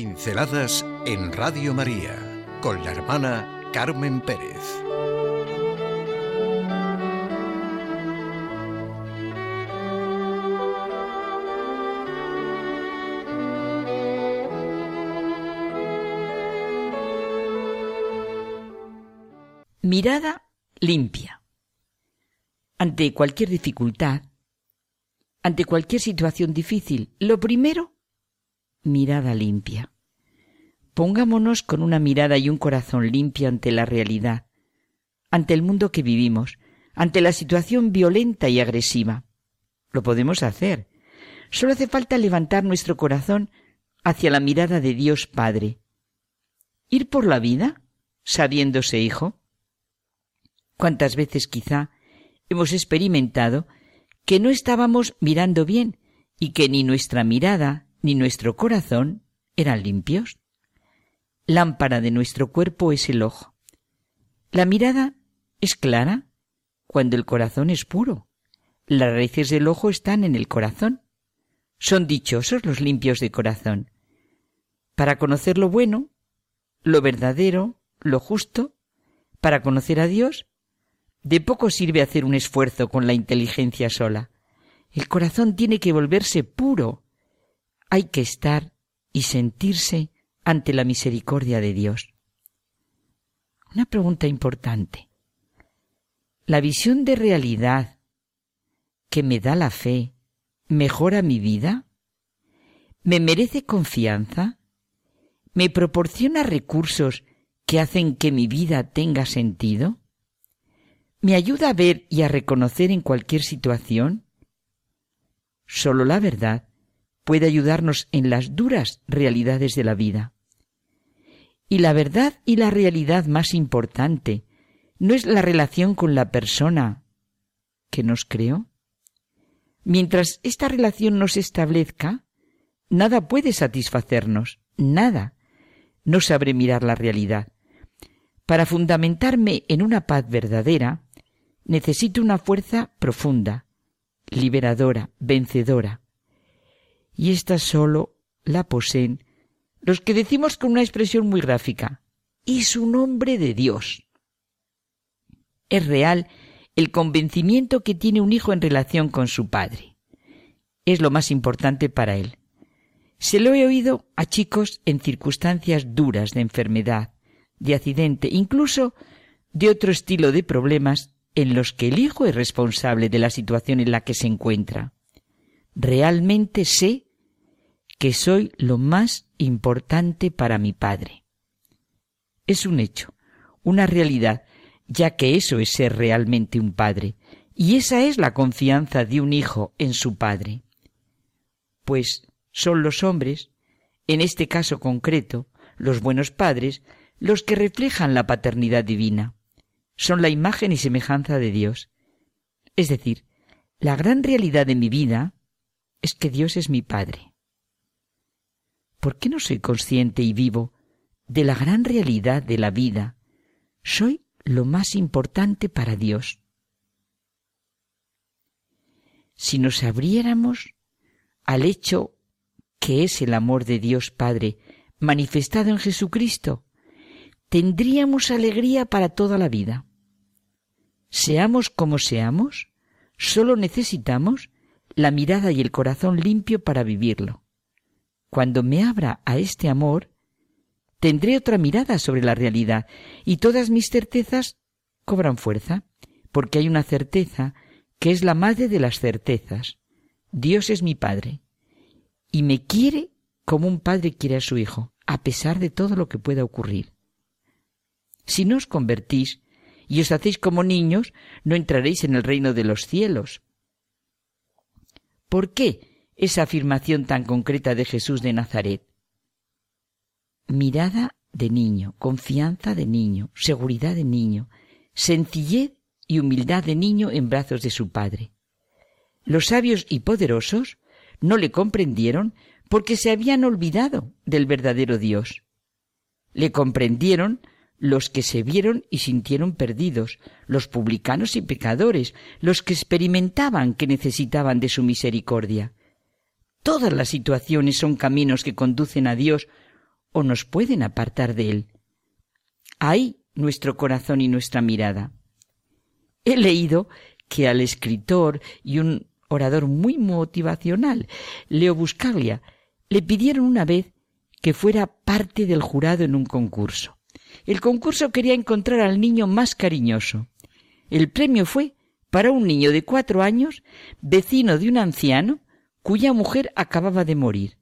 Pinceladas en Radio María con la hermana Carmen Pérez. Mirada limpia. Ante cualquier dificultad, ante cualquier situación difícil, lo primero, mirada limpia. Pongámonos con una mirada y un corazón limpio ante la realidad, ante el mundo que vivimos, ante la situación violenta y agresiva. Lo podemos hacer. Solo hace falta levantar nuestro corazón hacia la mirada de Dios Padre. Ir por la vida sabiéndose hijo. ¿Cuántas veces quizá hemos experimentado que no estábamos mirando bien y que ni nuestra mirada ni nuestro corazón eran limpios. Lámpara de nuestro cuerpo es el ojo. La mirada es clara cuando el corazón es puro. Las raíces del ojo están en el corazón. Son dichosos los limpios de corazón. Para conocer lo bueno, lo verdadero, lo justo, para conocer a Dios, de poco sirve hacer un esfuerzo con la inteligencia sola. El corazón tiene que volverse puro, hay que estar y sentirse ante la misericordia de Dios. Una pregunta importante. ¿La visión de realidad que me da la fe mejora mi vida? ¿Me merece confianza? ¿Me proporciona recursos que hacen que mi vida tenga sentido? ¿Me ayuda a ver y a reconocer en cualquier situación? Solo la verdad puede ayudarnos en las duras realidades de la vida. Y la verdad y la realidad más importante no es la relación con la persona que nos creó. Mientras esta relación no se establezca, nada puede satisfacernos, nada. No sabré mirar la realidad. Para fundamentarme en una paz verdadera, necesito una fuerza profunda, liberadora, vencedora y esta solo la poseen los que decimos con una expresión muy gráfica, y su nombre de Dios. Es real el convencimiento que tiene un hijo en relación con su padre. Es lo más importante para él. Se lo he oído a chicos en circunstancias duras de enfermedad, de accidente, incluso de otro estilo de problemas en los que el hijo es responsable de la situación en la que se encuentra. Realmente sé que soy lo más importante para mi Padre. Es un hecho, una realidad, ya que eso es ser realmente un Padre, y esa es la confianza de un hijo en su Padre. Pues son los hombres, en este caso concreto, los buenos padres, los que reflejan la paternidad divina. Son la imagen y semejanza de Dios. Es decir, la gran realidad de mi vida es que Dios es mi Padre. ¿Por qué no soy consciente y vivo de la gran realidad de la vida? Soy lo más importante para Dios. Si nos abriéramos al hecho que es el amor de Dios Padre manifestado en Jesucristo, tendríamos alegría para toda la vida. Seamos como seamos, solo necesitamos la mirada y el corazón limpio para vivirlo. Cuando me abra a este amor, tendré otra mirada sobre la realidad y todas mis certezas cobran fuerza, porque hay una certeza que es la madre de las certezas. Dios es mi Padre y me quiere como un padre quiere a su hijo, a pesar de todo lo que pueda ocurrir. Si no os convertís y os hacéis como niños, no entraréis en el reino de los cielos. ¿Por qué? Esa afirmación tan concreta de Jesús de Nazaret. Mirada de niño, confianza de niño, seguridad de niño, sencillez y humildad de niño en brazos de su padre. Los sabios y poderosos no le comprendieron porque se habían olvidado del verdadero Dios. Le comprendieron los que se vieron y sintieron perdidos, los publicanos y pecadores, los que experimentaban que necesitaban de su misericordia. Todas las situaciones son caminos que conducen a Dios o nos pueden apartar de Él. Hay nuestro corazón y nuestra mirada. He leído que al escritor y un orador muy motivacional, Leo Buscaglia, le pidieron una vez que fuera parte del jurado en un concurso. El concurso quería encontrar al niño más cariñoso. El premio fue para un niño de cuatro años, vecino de un anciano, cuya mujer acababa de morir.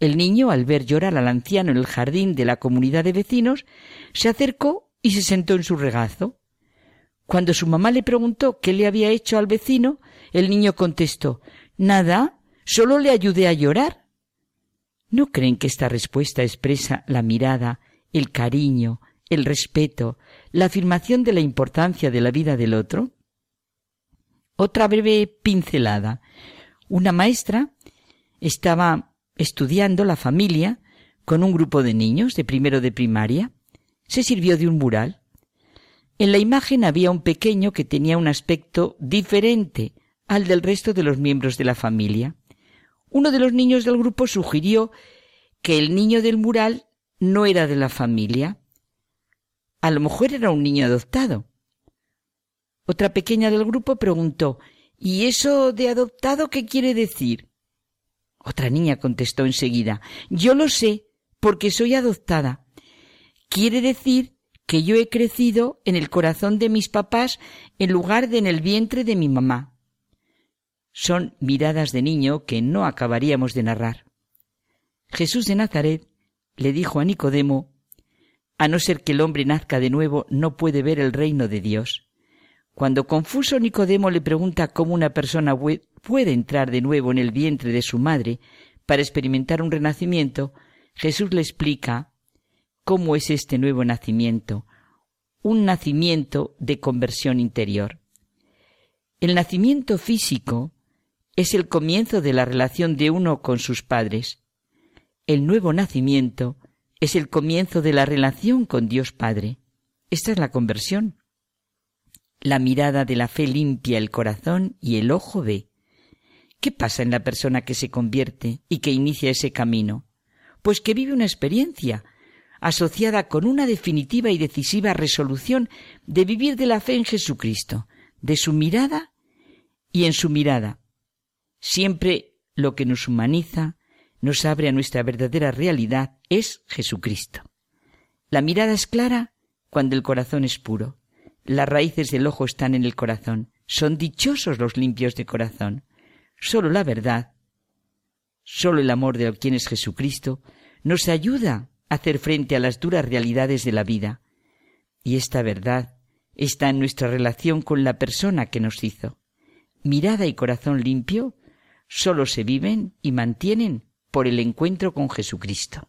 El niño, al ver llorar al anciano en el jardín de la comunidad de vecinos, se acercó y se sentó en su regazo. Cuando su mamá le preguntó qué le había hecho al vecino, el niño contestó Nada, solo le ayudé a llorar. ¿No creen que esta respuesta expresa la mirada, el cariño, el respeto, la afirmación de la importancia de la vida del otro? Otra breve pincelada. Una maestra estaba estudiando la familia con un grupo de niños de primero de primaria. Se sirvió de un mural. En la imagen había un pequeño que tenía un aspecto diferente al del resto de los miembros de la familia. Uno de los niños del grupo sugirió que el niño del mural no era de la familia. A lo mejor era un niño adoptado. Otra pequeña del grupo preguntó ¿Y eso de adoptado qué quiere decir? Otra niña contestó enseguida Yo lo sé, porque soy adoptada. Quiere decir que yo he crecido en el corazón de mis papás en lugar de en el vientre de mi mamá. Son miradas de niño que no acabaríamos de narrar. Jesús de Nazaret le dijo a Nicodemo, a no ser que el hombre nazca de nuevo, no puede ver el reino de Dios. Cuando confuso Nicodemo le pregunta cómo una persona puede entrar de nuevo en el vientre de su madre para experimentar un renacimiento, Jesús le explica cómo es este nuevo nacimiento, un nacimiento de conversión interior. El nacimiento físico es el comienzo de la relación de uno con sus padres. El nuevo nacimiento es el comienzo de la relación con Dios Padre. Esta es la conversión. La mirada de la fe limpia el corazón y el ojo ve. ¿Qué pasa en la persona que se convierte y que inicia ese camino? Pues que vive una experiencia asociada con una definitiva y decisiva resolución de vivir de la fe en Jesucristo, de su mirada y en su mirada, Siempre lo que nos humaniza, nos abre a nuestra verdadera realidad, es Jesucristo. La mirada es clara cuando el corazón es puro. Las raíces del ojo están en el corazón. Son dichosos los limpios de corazón. Solo la verdad, solo el amor de quien es Jesucristo, nos ayuda a hacer frente a las duras realidades de la vida. Y esta verdad está en nuestra relación con la persona que nos hizo. Mirada y corazón limpio solo se viven y mantienen por el encuentro con Jesucristo.